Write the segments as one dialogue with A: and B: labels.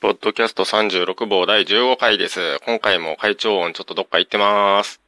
A: ポッドキャスト36号第15回です。今回も会長音ちょっとどっか行ってます。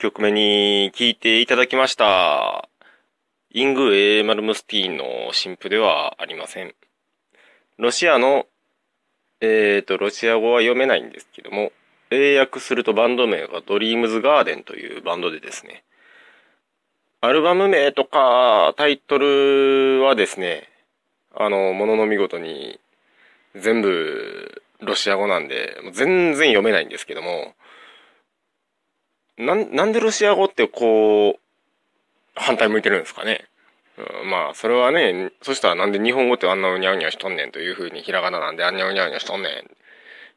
A: 曲目に聴いていただきました。イングヴェイ・マルムスティーンの新譜ではありません。ロシアの、えっ、ー、と、ロシア語は読めないんですけども、英訳するとバンド名が Dreams Garden というバンドでですね、アルバム名とかタイトルはですね、あの、ものの見事に全部ロシア語なんで、全然読めないんですけども、なん、なんでロシア語ってこう、反対向いてるんですかね？うん、まあ、それはね、そしたらなんで日本語ってあんなうにゃうにゃしとんねんというふうにひらがななんであんにゃうにゃうにゃしとんねん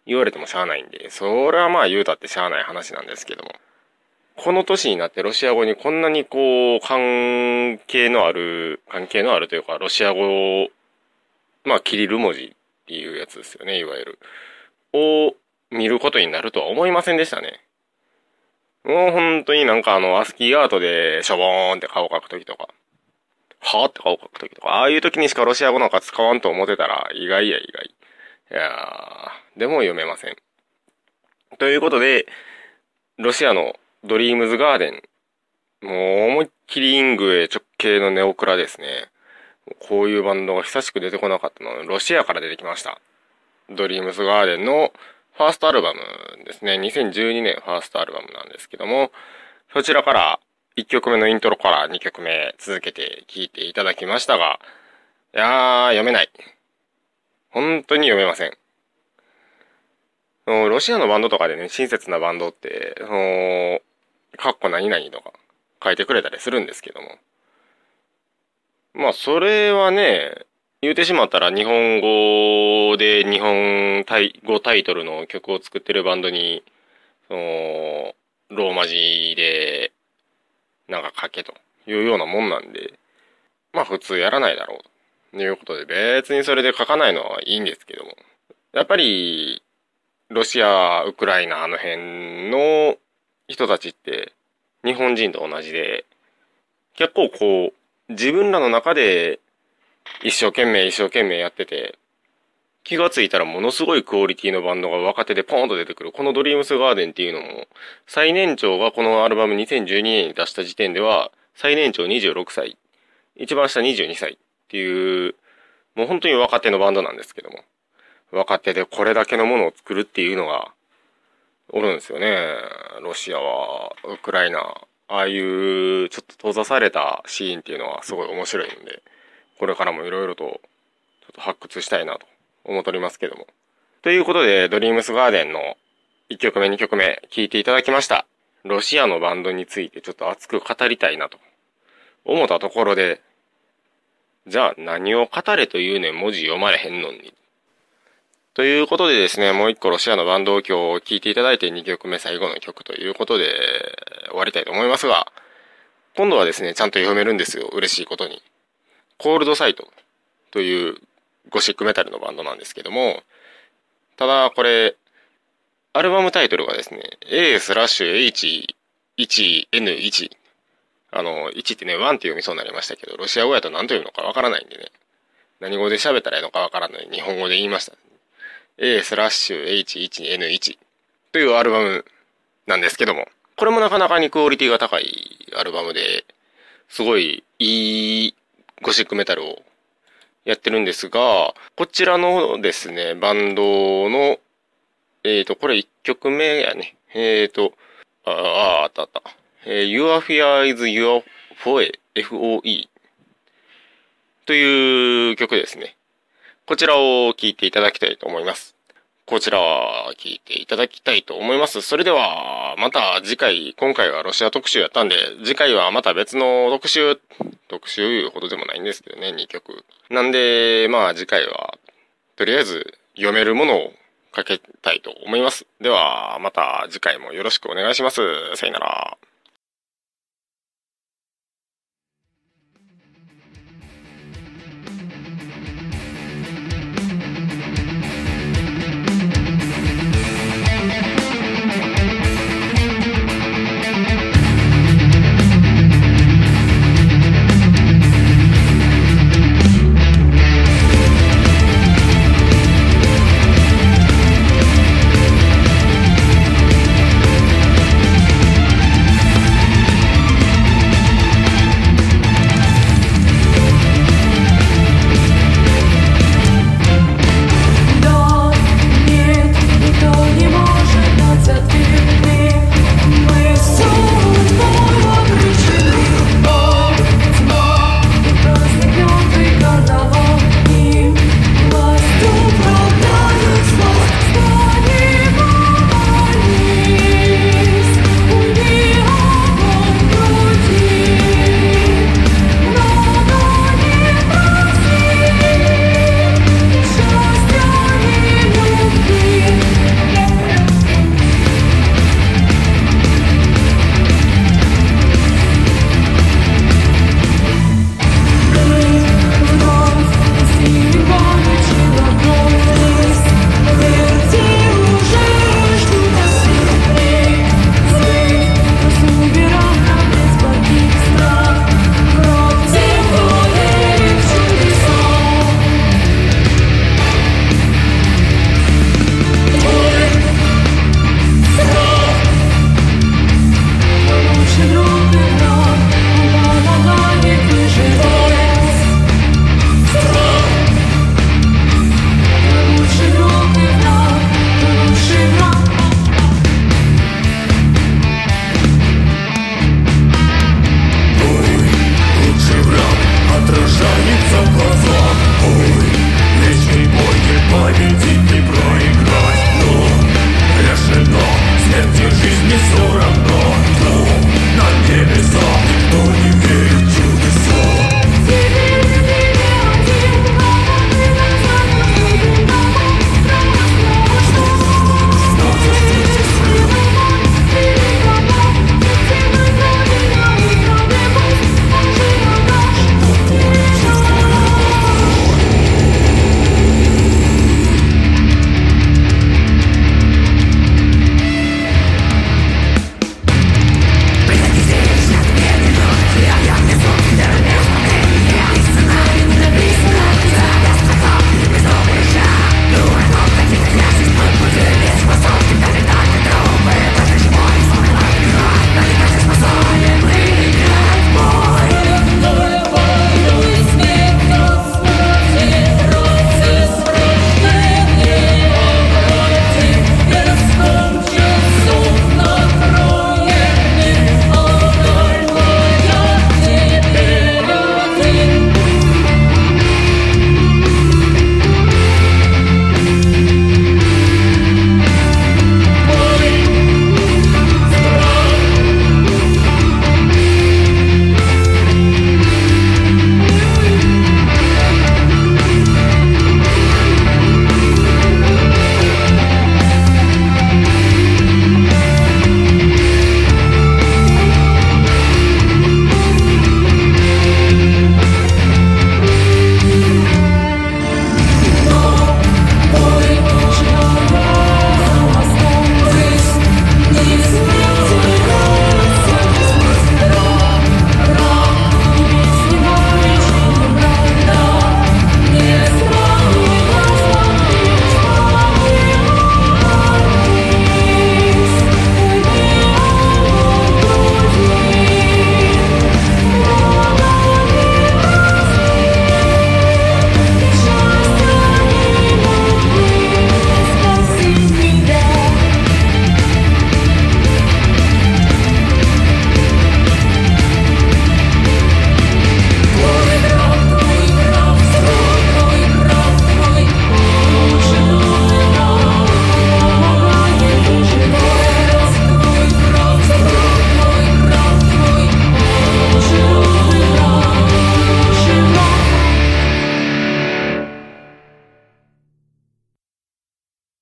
A: 言われてもしゃあないんで、それはまあ言うたってしゃあない話なんですけども。この年になってロシア語にこんなにこう、関係のある、関係のあるというか、ロシア語を、まあ、キリル文字っていうやつですよね、いわゆる。を見ることになるとは思いませんでしたね。もう本当になんかあの、アスキーアートでしょぼーんって顔を描くときとか、はーって顔を描くときとか、ああいうときにしかロシア語なんか使わんと思ってたら、意外や意外。いやー、でも読めません。ということで、ロシアのドリームズガーデン。もう思いっきりイングへ直系のネオクラですね。こういうバンドが久しく出てこなかったので、ロシアから出てきました。ドリームズガーデンのファーストアルバムですね。2012年ファーストアルバムなんですけども、そちらから1曲目のイントロから2曲目続けて聴いていただきましたが、いやー、読めない。本当に読めません。ロシアのバンドとかでね、親切なバンドって、その、かっこ何々とか書いてくれたりするんですけども。まあ、それはね、言うてしまったら日本語で日本語タイトルの曲を作ってるバンドに、その、ローマ字で、なんか書けというようなもんなんで、まあ普通やらないだろうということで別にそれで書かないのはいいんですけども、やっぱり、ロシア、ウクライナあの辺の人たちって日本人と同じで、結構こう、自分らの中で一生懸命一生懸命やってて、気がついたらものすごいクオリティのバンドが若手でポーンと出てくる。このドリームスガーデンっていうのも、最年長がこのアルバム2012年に出した時点では、最年長26歳、一番下22歳っていう、もう本当に若手のバンドなんですけども。若手でこれだけのものを作るっていうのが、おるんですよね。ロシアは、ウクライナ、ああいうちょっと閉ざされたシーンっていうのはすごい面白いんで。これからもいろいろとちょっと発掘したいなと思っておりますけども。ということで、ドリームスガーデンの1曲目2曲目聴いていただきました。ロシアのバンドについてちょっと熱く語りたいなと思ったところで、じゃあ何を語れというね文字読まれへんのに。ということでですね、もう一個ロシアのバンドを今日聴いていただいて2曲目最後の曲ということで終わりたいと思いますが、今度はですね、ちゃんと読めるんですよ。嬉しいことに。コールドサイトというゴシックメタルのバンドなんですけども、ただこれ、アルバムタイトルがですね、A スラッシュ H1N1。あの、1ってね、1って読みそうになりましたけど、ロシア語やと何と読むのかわからないんでね、何語で喋ったらいいのかわからない日本語で言いました。A スラッシュ H1N1 というアルバムなんですけども、これもなかなかにクオリティが高いアルバムで、すごいいいゴシックメタルをやってるんですが、こちらのですね、バンドの、えっ、ー、と、これ1曲目やね。えっ、ー、と、ああ、あったあった。えー、Your Fear is Your Foe, F-O-E という曲ですね。こちらを聴いていただきたいと思います。こちらは聞いていただきたいと思います。それでは、また次回、今回はロシア特集やったんで、次回はまた別の特集、特集いうほどでもないんですけどね、2曲。なんで、まあ次回は、とりあえず読めるものをかけたいと思います。では、また次回もよろしくお願いします。さよなら。